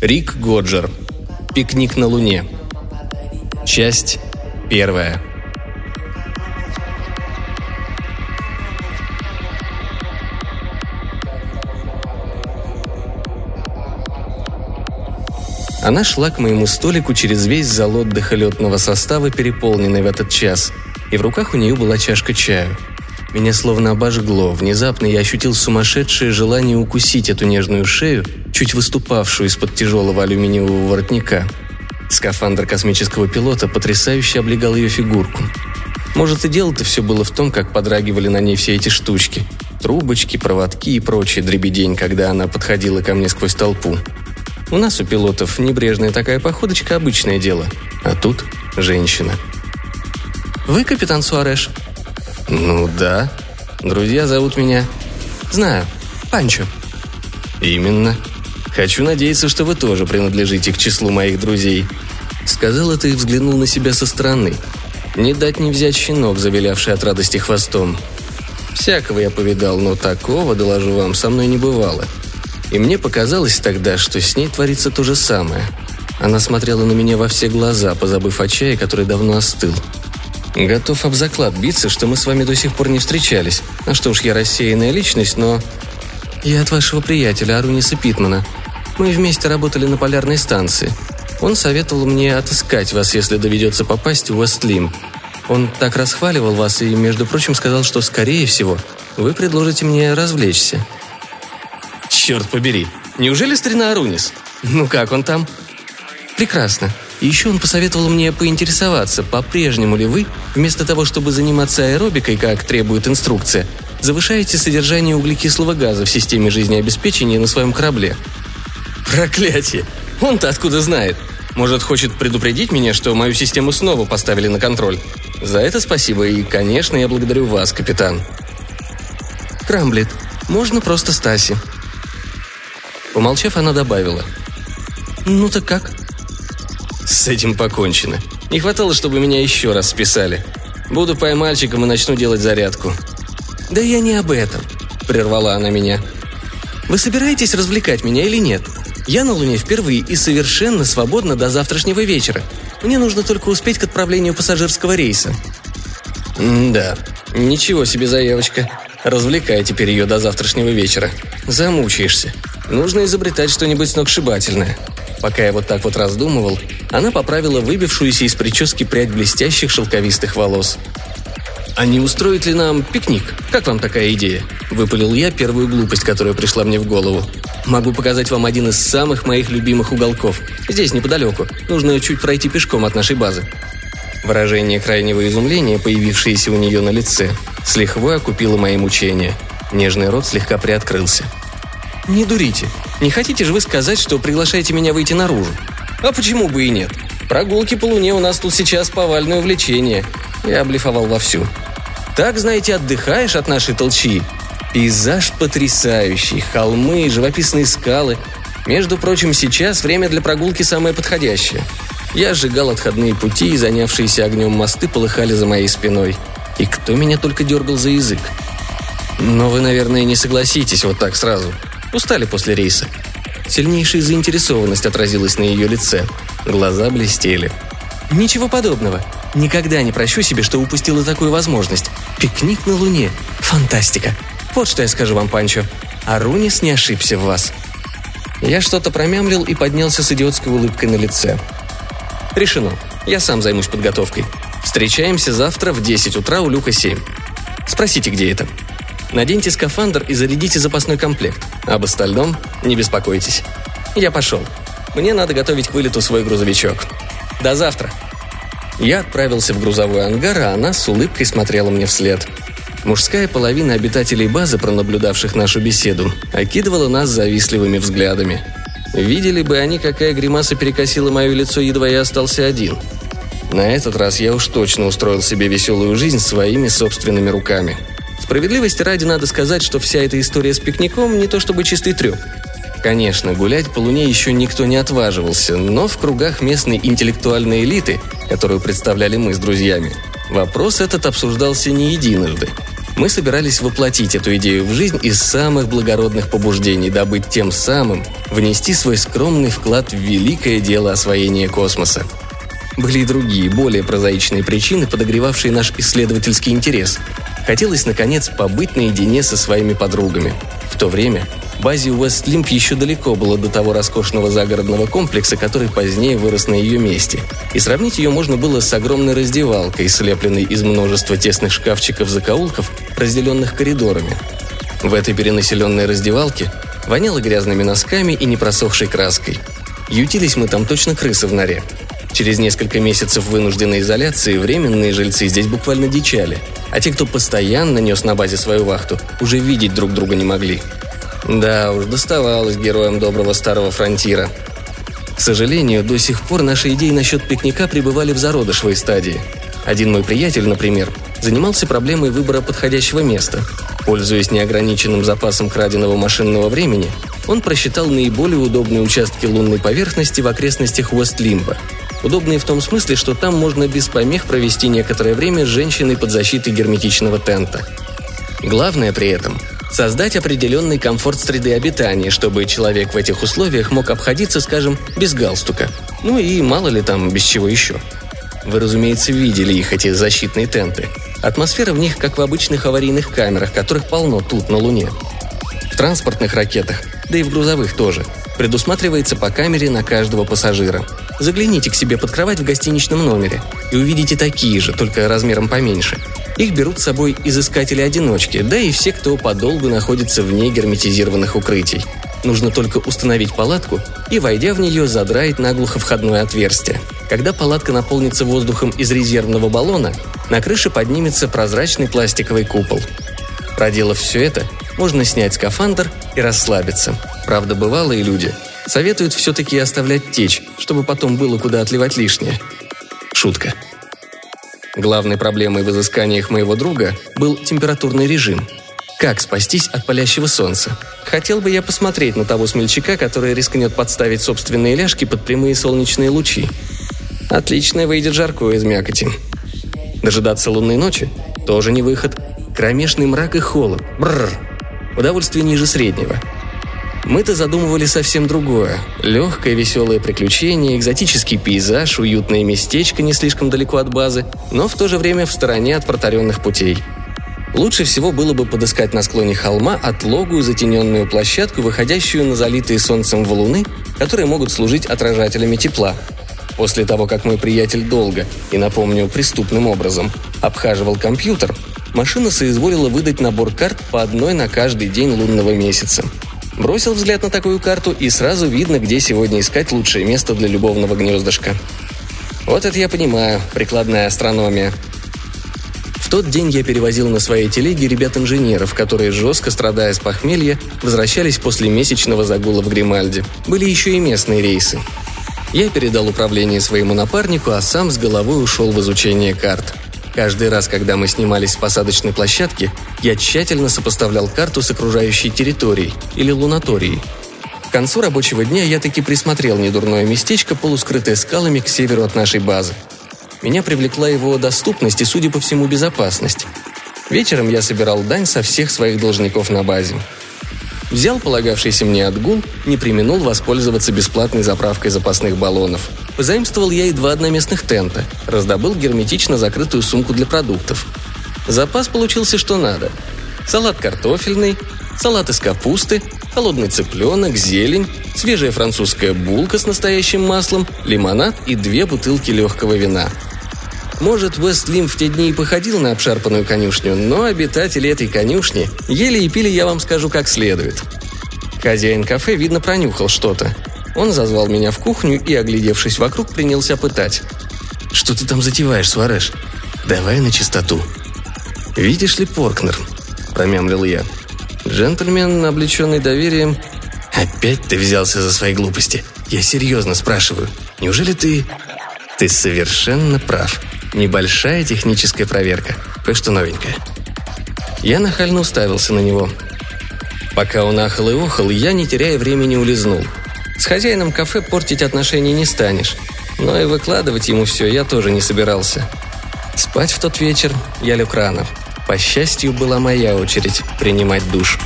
Рик Годжер. Пикник на Луне. Часть первая. Она шла к моему столику через весь зал отдыха летного состава, переполненный в этот час, и в руках у нее была чашка чаю. Меня словно обожгло. Внезапно я ощутил сумасшедшее желание укусить эту нежную шею, чуть выступавшую из-под тяжелого алюминиевого воротника. Скафандр космического пилота потрясающе облегал ее фигурку. Может, и дело-то все было в том, как подрагивали на ней все эти штучки. Трубочки, проводки и прочее дребедень, когда она подходила ко мне сквозь толпу. У нас у пилотов небрежная такая походочка – обычное дело. А тут женщина. «Вы капитан Суареш?» «Ну да. Друзья зовут меня...» «Знаю. Панчо». «Именно. Хочу надеяться, что вы тоже принадлежите к числу моих друзей». Сказал это и взглянул на себя со стороны. Не дать не взять щенок, завилявший от радости хвостом. Всякого я повидал, но такого, доложу вам, со мной не бывало – и мне показалось тогда, что с ней творится то же самое. Она смотрела на меня во все глаза, позабыв о чае, который давно остыл. Готов об заклад биться, что мы с вами до сих пор не встречались. А что уж я рассеянная личность, но... Я от вашего приятеля Аруниса Питмана. Мы вместе работали на полярной станции. Он советовал мне отыскать вас, если доведется попасть в Уэстлим. Он так расхваливал вас и, между прочим, сказал, что, скорее всего, вы предложите мне развлечься. Черт побери, неужели старина Арунис? Ну как он там? Прекрасно. И еще он посоветовал мне поинтересоваться, по-прежнему ли вы, вместо того, чтобы заниматься аэробикой, как требует инструкция, завышаете содержание углекислого газа в системе жизнеобеспечения на своем корабле. Проклятие! Он-то откуда знает? Может, хочет предупредить меня, что мою систему снова поставили на контроль? За это спасибо, и, конечно, я благодарю вас, капитан. Крамблет, можно просто Стаси. Помолчав, она добавила. «Ну так как?» «С этим покончено. Не хватало, чтобы меня еще раз списали. Буду поймальчиком и начну делать зарядку». «Да я не об этом», — прервала она меня. «Вы собираетесь развлекать меня или нет? Я на Луне впервые и совершенно свободна до завтрашнего вечера. Мне нужно только успеть к отправлению пассажирского рейса». «Да, ничего себе заявочка. Развлекай теперь ее до завтрашнего вечера. Замучаешься. Нужно изобретать что-нибудь сногсшибательное. Пока я вот так вот раздумывал, она поправила выбившуюся из прически прядь блестящих шелковистых волос. «А не устроит ли нам пикник? Как вам такая идея?» Выпалил я первую глупость, которая пришла мне в голову. «Могу показать вам один из самых моих любимых уголков. Здесь, неподалеку. Нужно чуть пройти пешком от нашей базы». Выражение крайнего изумления, появившееся у нее на лице, с лихвой окупило мои мучения. Нежный рот слегка приоткрылся. «Не дурите. Не хотите же вы сказать, что приглашаете меня выйти наружу? А почему бы и нет? Прогулки по луне у нас тут сейчас повальное увлечение». Я облифовал вовсю. «Так, знаете, отдыхаешь от нашей толчи. Пейзаж потрясающий, холмы, живописные скалы. Между прочим, сейчас время для прогулки самое подходящее. Я сжигал отходные пути, и занявшиеся огнем мосты полыхали за моей спиной. И кто меня только дергал за язык? Но вы, наверное, не согласитесь вот так сразу. Устали после рейса. Сильнейшая заинтересованность отразилась на ее лице. Глаза блестели. «Ничего подобного. Никогда не прощу себе, что упустила такую возможность. Пикник на Луне. Фантастика. Вот что я скажу вам, Панчо. Арунис не ошибся в вас». Я что-то промямлил и поднялся с идиотской улыбкой на лице. «Решено. Я сам займусь подготовкой. Встречаемся завтра в 10 утра у Люка 7. Спросите, где это. Наденьте скафандр и зарядите запасной комплект. Об остальном не беспокойтесь. Я пошел. Мне надо готовить к вылету свой грузовичок. До завтра. Я отправился в грузовой ангар, а она с улыбкой смотрела мне вслед. Мужская половина обитателей базы, пронаблюдавших нашу беседу, окидывала нас завистливыми взглядами. Видели бы они, какая гримаса перекосила мое лицо, едва я остался один. На этот раз я уж точно устроил себе веселую жизнь своими собственными руками – Справедливости ради надо сказать, что вся эта история с пикником не то чтобы чистый треп. Конечно, гулять по Луне еще никто не отваживался, но в кругах местной интеллектуальной элиты, которую представляли мы с друзьями, вопрос этот обсуждался не единожды. Мы собирались воплотить эту идею в жизнь из самых благородных побуждений, дабы тем самым внести свой скромный вклад в великое дело освоения космоса. Были и другие, более прозаичные причины, подогревавшие наш исследовательский интерес. Хотелось, наконец, побыть наедине со своими подругами. В то время базе Уэстлимп еще далеко было до того роскошного загородного комплекса, который позднее вырос на ее месте. И сравнить ее можно было с огромной раздевалкой, слепленной из множества тесных шкафчиков-закоулков, разделенных коридорами. В этой перенаселенной раздевалке воняло грязными носками и непросохшей краской. Ютились мы там точно крысы в норе. Через несколько месяцев вынужденной изоляции временные жильцы здесь буквально дичали, а те, кто постоянно нес на базе свою вахту, уже видеть друг друга не могли. Да уж, доставалось героям доброго старого фронтира. К сожалению, до сих пор наши идеи насчет пикника пребывали в зародышевой стадии. Один мой приятель, например, занимался проблемой выбора подходящего места. Пользуясь неограниченным запасом краденого машинного времени, он просчитал наиболее удобные участки лунной поверхности в окрестностях Уэст-Лимба Удобные в том смысле, что там можно без помех провести некоторое время с женщиной под защитой герметичного тента. Главное при этом – создать определенный комфорт среды обитания, чтобы человек в этих условиях мог обходиться, скажем, без галстука. Ну и мало ли там без чего еще. Вы, разумеется, видели их, эти защитные тенты. Атмосфера в них, как в обычных аварийных камерах, которых полно тут, на Луне. В транспортных ракетах, да и в грузовых тоже, предусматривается по камере на каждого пассажира – Загляните к себе под кровать в гостиничном номере и увидите такие же, только размером поменьше. Их берут с собой изыскатели-одиночки, да и все, кто подолгу находится вне герметизированных укрытий. Нужно только установить палатку и, войдя в нее, задраить наглухо входное отверстие. Когда палатка наполнится воздухом из резервного баллона, на крыше поднимется прозрачный пластиковый купол. Проделав все это, можно снять скафандр и расслабиться. Правда, бывалые люди Советуют все-таки оставлять течь, чтобы потом было куда отливать лишнее. Шутка. Главной проблемой в изысканиях моего друга был температурный режим. Как спастись от палящего солнца? Хотел бы я посмотреть на того смельчака, который рискнет подставить собственные ляжки под прямые солнечные лучи. Отлично выйдет жарко из мякоти. Дожидаться лунной ночи – тоже не выход. Кромешный мрак и холод. Бррр. Удовольствие ниже среднего – мы-то задумывали совсем другое. Легкое веселое приключение, экзотический пейзаж, уютное местечко не слишком далеко от базы, но в то же время в стороне от протаренных путей. Лучше всего было бы подыскать на склоне холма отлогую затененную площадку, выходящую на залитые солнцем валуны, которые могут служить отражателями тепла. После того, как мой приятель долго, и напомню, преступным образом, обхаживал компьютер, машина соизволила выдать набор карт по одной на каждый день лунного месяца – Бросил взгляд на такую карту, и сразу видно, где сегодня искать лучшее место для любовного гнездышка. Вот это я понимаю, прикладная астрономия. В тот день я перевозил на своей телеге ребят-инженеров, которые, жестко страдая с похмелья, возвращались после месячного загула в Гримальде. Были еще и местные рейсы. Я передал управление своему напарнику, а сам с головой ушел в изучение карт – Каждый раз, когда мы снимались с посадочной площадки, я тщательно сопоставлял карту с окружающей территорией или лунаторией. К концу рабочего дня я таки присмотрел недурное местечко, полускрытое скалами к северу от нашей базы. Меня привлекла его доступность и, судя по всему, безопасность. Вечером я собирал дань со всех своих должников на базе. Взял полагавшийся мне отгул, не применул воспользоваться бесплатной заправкой запасных баллонов. Позаимствовал я и два одноместных тента, раздобыл герметично закрытую сумку для продуктов. Запас получился что надо. Салат картофельный, салат из капусты, холодный цыпленок, зелень, свежая французская булка с настоящим маслом, лимонад и две бутылки легкого вина – может, Вестлим в те дни и походил на обшарпанную конюшню, но обитатели этой конюшни ели и пили, я вам скажу, как следует. Хозяин кафе, видно, пронюхал что-то. Он зазвал меня в кухню и, оглядевшись вокруг, принялся пытать. «Что ты там затеваешь, Суареш? Давай на чистоту». «Видишь ли, Поркнер?» – промямлил я. Джентльмен, облеченный доверием... «Опять ты взялся за свои глупости? Я серьезно спрашиваю. Неужели ты...» «Ты совершенно прав», Небольшая техническая проверка. Кое-что новенькое. Я нахально уставился на него. Пока он ахал и охал, я, не теряя времени, улизнул. С хозяином кафе портить отношения не станешь. Но и выкладывать ему все я тоже не собирался. Спать в тот вечер я лег рано. По счастью, была моя очередь принимать душ.